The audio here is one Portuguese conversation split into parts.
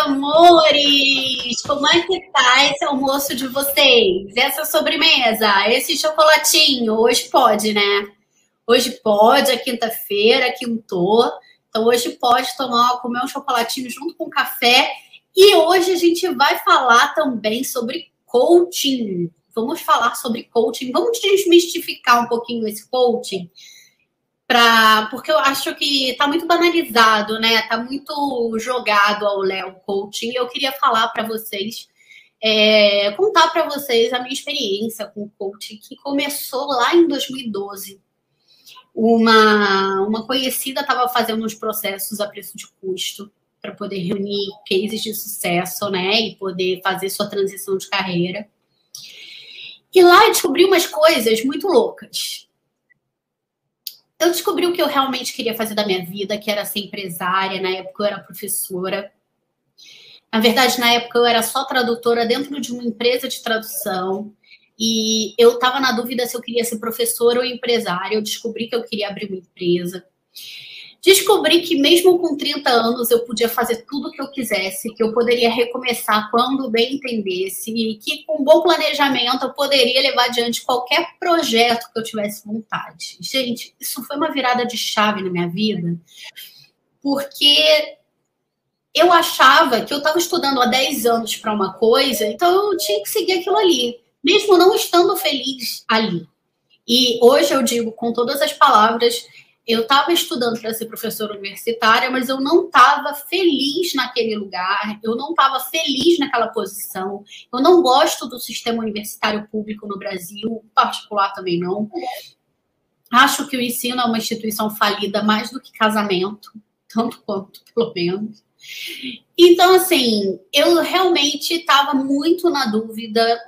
amores! Como é que tá esse almoço de vocês? Essa sobremesa, esse chocolatinho? Hoje pode, né? Hoje pode, é quinta-feira, quintou. Então hoje pode tomar, comer um chocolatinho junto com café. E hoje a gente vai falar também sobre coaching. Vamos falar sobre coaching. Vamos desmistificar um pouquinho esse coaching Pra, porque eu acho que está muito banalizado, né? Está muito jogado ao Léo Coaching. Eu queria falar para vocês, é, contar para vocês a minha experiência com o coaching, que começou lá em 2012. Uma, uma conhecida estava fazendo uns processos a preço de custo para poder reunir cases de sucesso, né? E poder fazer sua transição de carreira. E lá eu descobri umas coisas muito loucas eu descobri o que eu realmente queria fazer da minha vida, que era ser empresária. Na época eu era professora. Na verdade, na época eu era só tradutora dentro de uma empresa de tradução. E eu estava na dúvida se eu queria ser professora ou empresária. Eu descobri que eu queria abrir uma empresa descobri que mesmo com 30 anos eu podia fazer tudo o que eu quisesse, que eu poderia recomeçar quando bem entendesse e que com bom planejamento eu poderia levar adiante qualquer projeto que eu tivesse vontade. Gente, isso foi uma virada de chave na minha vida, porque eu achava que eu estava estudando há 10 anos para uma coisa, então eu tinha que seguir aquilo ali, mesmo não estando feliz ali. E hoje eu digo com todas as palavras eu estava estudando para ser professora universitária, mas eu não estava feliz naquele lugar, eu não estava feliz naquela posição. Eu não gosto do sistema universitário público no Brasil, particular também não. Acho que o ensino é uma instituição falida mais do que casamento, tanto quanto, pelo menos. Então, assim, eu realmente estava muito na dúvida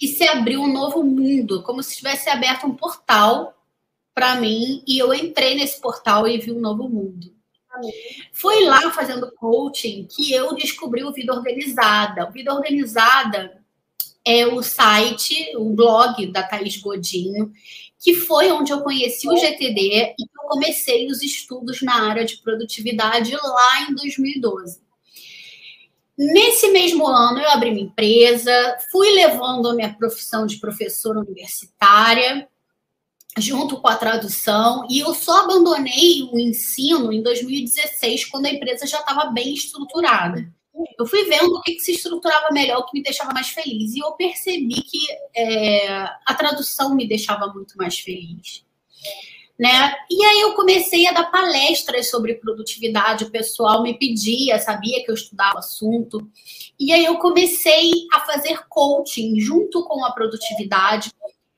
e se abriu um novo mundo, como se tivesse aberto um portal para mim e eu entrei nesse portal e vi um novo mundo. Foi lá fazendo coaching que eu descobri o Vida Organizada. O Vida Organizada é o site, o blog da Thaís Godinho, que foi onde eu conheci o GTD e eu comecei os estudos na área de produtividade lá em 2012. Nesse mesmo ano, eu abri minha empresa, fui levando a minha profissão de professora universitária junto com a tradução, e eu só abandonei o ensino em 2016, quando a empresa já estava bem estruturada. Eu fui vendo o que, que, se estruturava melhor, o que me deixava mais feliz, e eu percebi que é, a tradução me deixava muito mais feliz. Né? E aí eu comecei a dar palestras sobre produtividade, o pessoal me pedia, sabia que eu estudava o assunto, e aí eu comecei a fazer coaching junto com a produtividade,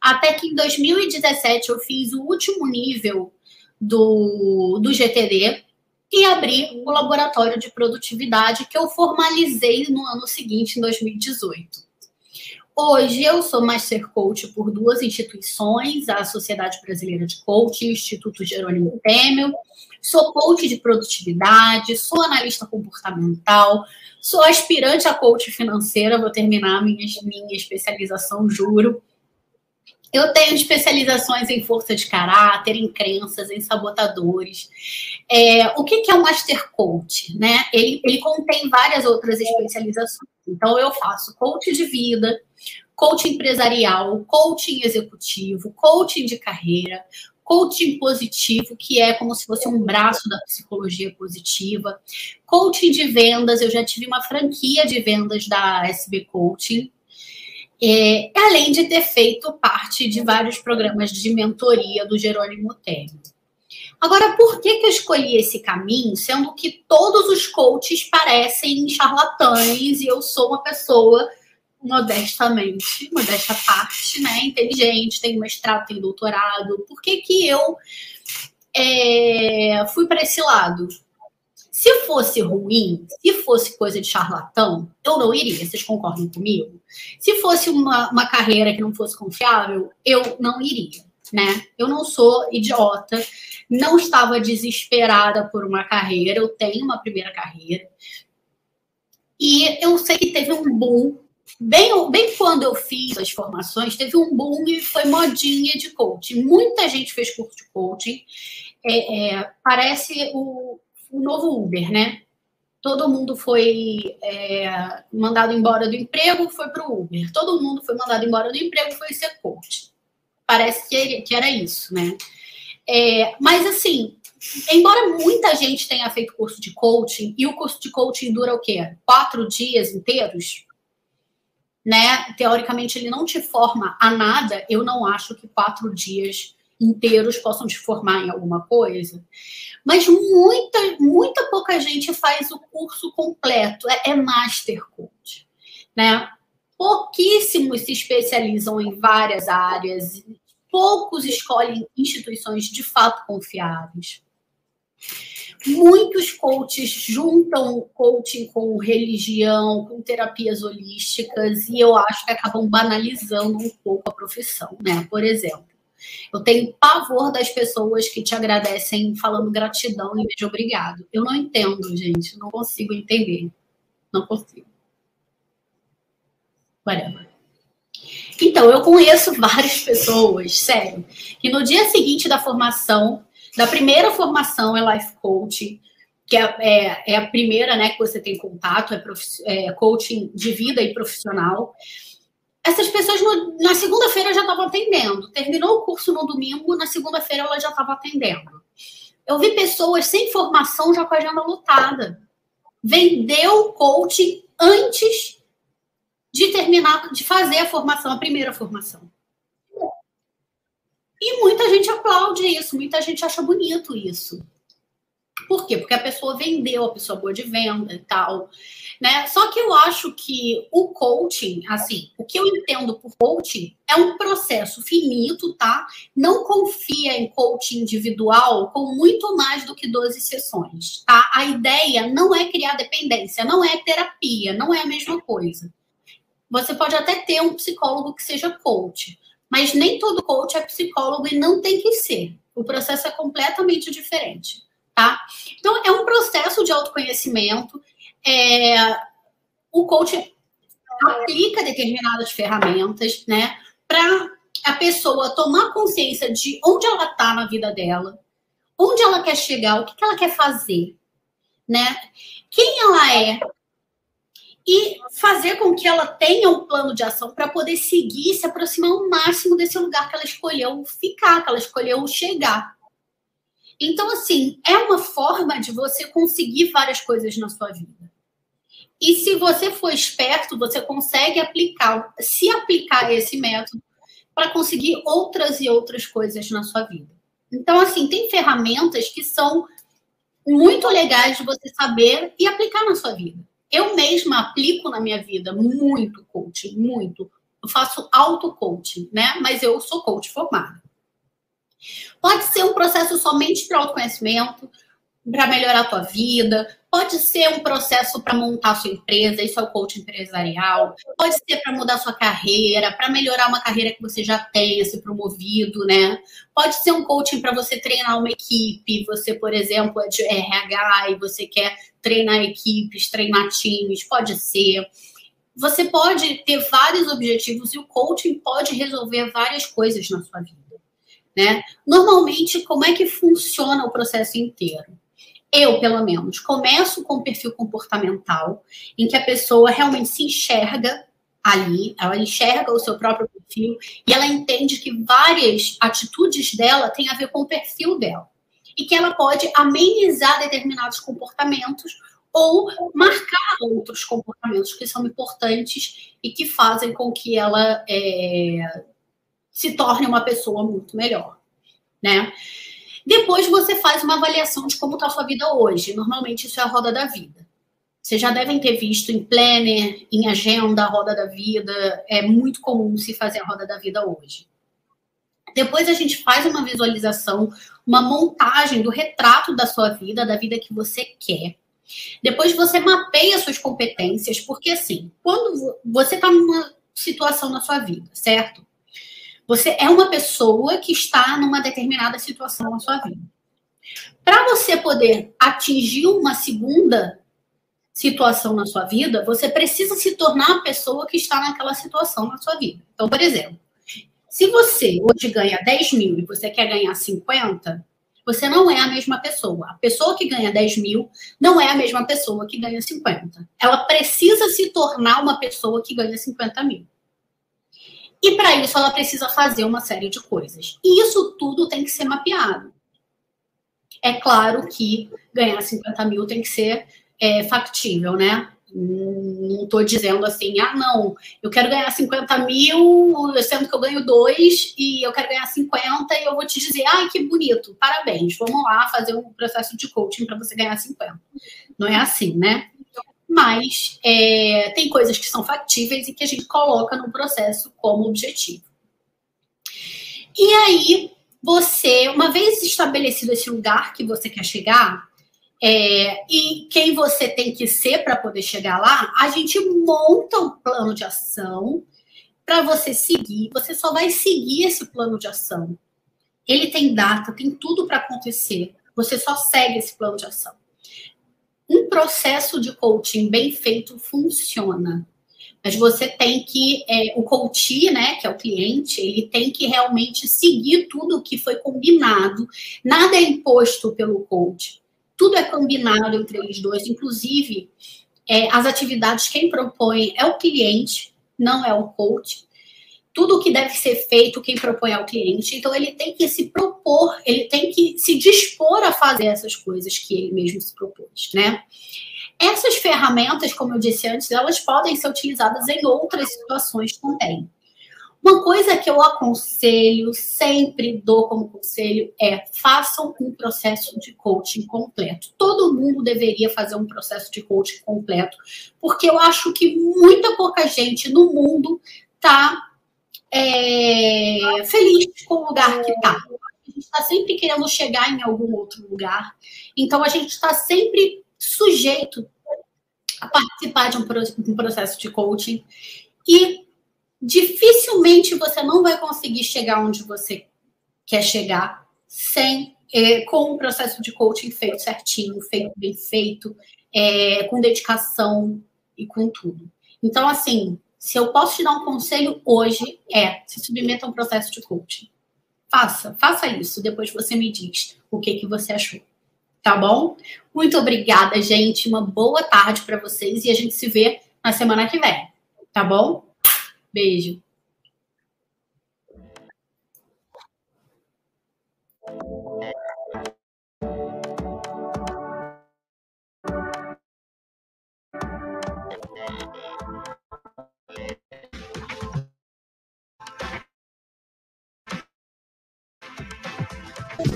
até que em 2017 eu fiz o último nível do, do GTD e abri o laboratório de produtividade que eu formalizei no ano seguinte, em 2018. Hoje eu sou Master Coach por duas instituições, a Sociedade Brasileira de Coaching e o Instituto Jerônimo Temel. Sou coach de produtividade, sou analista comportamental, sou aspirante a coach financeira, vou terminar minha, minha especialização, juro. Eu tenho especializações em força de caráter, em crenças, em sabotadores. É, o que, que é o Master Coach? Né? Ele, ele contém várias outras especializações. Então, eu faço coach de vida, coaching empresarial, coaching executivo, coaching de carreira, coaching positivo, que é como se fosse um braço da psicologia positiva, coaching de vendas, eu já tive uma franquia de vendas da SB Coaching, é, além de ter feito parte de vários programas de mentoria do Jerônimo Temer. Agora, por que, que eu escolhi esse caminho, sendo que todos os coaches parecem charlatães e eu sou uma pessoa modestamente, modesta parte, né, inteligente, tenho mestrado, tenho doutorado. Por que, que eu é, fui para esse lado? Se fosse ruim, se fosse coisa de charlatão, eu não iria. Vocês concordam comigo? Se fosse uma, uma carreira que não fosse confiável, eu não iria, né? Eu não sou idiota, não estava desesperada por uma carreira, eu tenho uma primeira carreira. E eu sei que teve um boom Bem, bem quando eu fiz as formações, teve um boom e foi modinha de coaching. Muita gente fez curso de coaching. É, é, parece o, o novo Uber, né? todo mundo foi é, mandado embora do emprego, foi para o Uber. Todo mundo foi mandado embora do emprego, foi ser coach. Parece que, que era isso, né? É, mas assim, embora muita gente tenha feito curso de coaching, e o curso de coaching dura o quê? Quatro dias inteiros? Né? Teoricamente, ele não te forma a nada. Eu não acho que quatro dias inteiros possam te formar em alguma coisa. Mas muita, muita pouca gente faz o curso completo, é, é Master Coach, né? Pouquíssimos se especializam em várias áreas, poucos escolhem instituições de fato confiáveis. Muitos coaches juntam coaching com religião, com terapias holísticas, e eu acho que acabam banalizando um pouco a profissão, né? Por exemplo, eu tenho pavor das pessoas que te agradecem falando gratidão em vez de obrigado. Eu não entendo, gente. Não consigo entender. Não consigo. Whatever. Então, eu conheço várias pessoas, sério, que no dia seguinte da formação, da primeira formação é Life Coach, que é, é, é a primeira né, que você tem contato, é, é coaching de vida e profissional. Essas pessoas no, na segunda-feira já estavam atendendo. Terminou o curso no domingo, na segunda-feira ela já estava atendendo. Eu vi pessoas sem formação já com a agenda lotada. Vendeu coaching antes de terminar, de fazer a formação, a primeira formação. E muita gente aplaude isso, muita gente acha bonito isso. Por quê? Porque a pessoa vendeu, a pessoa boa de venda e tal. Né? Só que eu acho que o coaching, assim, o que eu entendo por coaching é um processo finito, tá? Não confia em coaching individual com muito mais do que 12 sessões, tá? A ideia não é criar dependência, não é terapia, não é a mesma coisa. Você pode até ter um psicólogo que seja coach, mas nem todo coach é psicólogo e não tem que ser. O processo é completamente diferente, tá? Então, é um processo de autoconhecimento. É... O coach aplica determinadas ferramentas, né, para a pessoa tomar consciência de onde ela está na vida dela, onde ela quer chegar, o que, que ela quer fazer, né? Quem ela é, e fazer com que ela tenha um plano de ação para poder seguir, se aproximar ao máximo desse lugar que ela escolheu ficar, que ela escolheu chegar. Então, assim, é uma forma de você conseguir várias coisas na sua vida. E se você for esperto, você consegue aplicar, se aplicar esse método para conseguir outras e outras coisas na sua vida. Então, assim, tem ferramentas que são muito legais de você saber e aplicar na sua vida. Eu mesma aplico na minha vida muito coaching, muito. Eu faço auto-coaching, né? Mas eu sou coach formada. Pode ser um processo somente para autoconhecimento, para melhorar a tua vida, pode ser um processo para montar sua empresa, isso é o coaching empresarial, pode ser para mudar sua carreira, para melhorar uma carreira que você já tenha se promovido, né? Pode ser um coaching para você treinar uma equipe, você, por exemplo, é de RH e você quer treinar equipes, treinar times, pode ser. Você pode ter vários objetivos e o coaching pode resolver várias coisas na sua vida, né? Normalmente, como é que funciona o processo inteiro? eu, pelo menos, começo com o perfil comportamental, em que a pessoa realmente se enxerga ali, ela enxerga o seu próprio perfil e ela entende que várias atitudes dela têm a ver com o perfil dela. E que ela pode amenizar determinados comportamentos ou marcar outros comportamentos que são importantes e que fazem com que ela é, se torne uma pessoa muito melhor, né? Depois você faz uma avaliação de como está a sua vida hoje. Normalmente isso é a roda da vida. Vocês já devem ter visto em planner, em agenda, a roda da vida. É muito comum se fazer a roda da vida hoje. Depois a gente faz uma visualização, uma montagem do retrato da sua vida, da vida que você quer. Depois você mapeia suas competências, porque assim, quando você está numa situação na sua vida, certo? Você é uma pessoa que está numa determinada situação na sua vida. Para você poder atingir uma segunda situação na sua vida, você precisa se tornar a pessoa que está naquela situação na sua vida. Então, por exemplo, se você hoje ganha 10 mil e você quer ganhar 50, Você não é a mesma pessoa. A pessoa que ganha 10 mil não é a mesma pessoa que ganha 50. Ela precisa se tornar uma pessoa que ganha 50 mil. E para isso ela precisa fazer uma série de coisas. E isso tudo tem que ser mapeado. É claro que ganhar 50 mil tem que ser é, factível, né? Não estou dizendo assim, ah, não, eu quero ganhar 50 mil, sendo que eu ganho dois, e eu quero ganhar 50, e eu vou te dizer, ai, que bonito, parabéns, vamos lá fazer um processo de coaching para você ganhar 50. Não é assim, né? Mas é, tem coisas que são factíveis e que a gente coloca no processo como objetivo. E aí, você, uma vez estabelecido esse lugar que você quer chegar, é, e quem você tem que ser para poder chegar lá, a gente monta um plano de ação para você seguir. Você só vai seguir esse plano de ação. Ele tem data, tem tudo para acontecer. Você só segue esse plano de ação. Um processo de coaching bem feito funciona. Mas você tem que, é, o coach, né, que é o cliente, ele tem que realmente seguir tudo o que foi combinado. Nada é imposto pelo coach tudo é combinado entre eles dois, inclusive é, as atividades, quem propõe é o cliente, não é o coach. Tudo o que deve ser feito, quem propõe é o cliente. Então, ele tem que se propor, ele tem que se dispor a fazer essas coisas que ele mesmo se propôs, né? Essas ferramentas, como eu disse antes, elas podem ser utilizadas em outras situações também. Uma coisa que eu aconselho, sempre dou como conselho, é façam um processo de coaching completo. Todo mundo deveria fazer um processo de coaching completo, porque eu acho que muita pouca gente no mundo está é, feliz com o lugar que está. A gente está sempre querendo chegar em algum outro lugar. Então, a gente está sempre sujeito a participar de um processo de coaching. E dificilmente você não vai conseguir chegar onde você quer chegar sem é, com um processo de coaching feito certinho, feito bem feito, é, com dedicação e com tudo. Então, assim, se eu posso te dar um conselho hoje, é se submeta a um processo de coaching. Faça, faça isso. Depois você me diz o que, que você achou. Tá bom? Muito obrigada, gente. Uma boa tarde para vocês e a gente se vê na semana que vem. Tá bom? Beijo.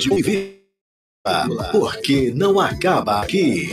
De porque não acaba aqui.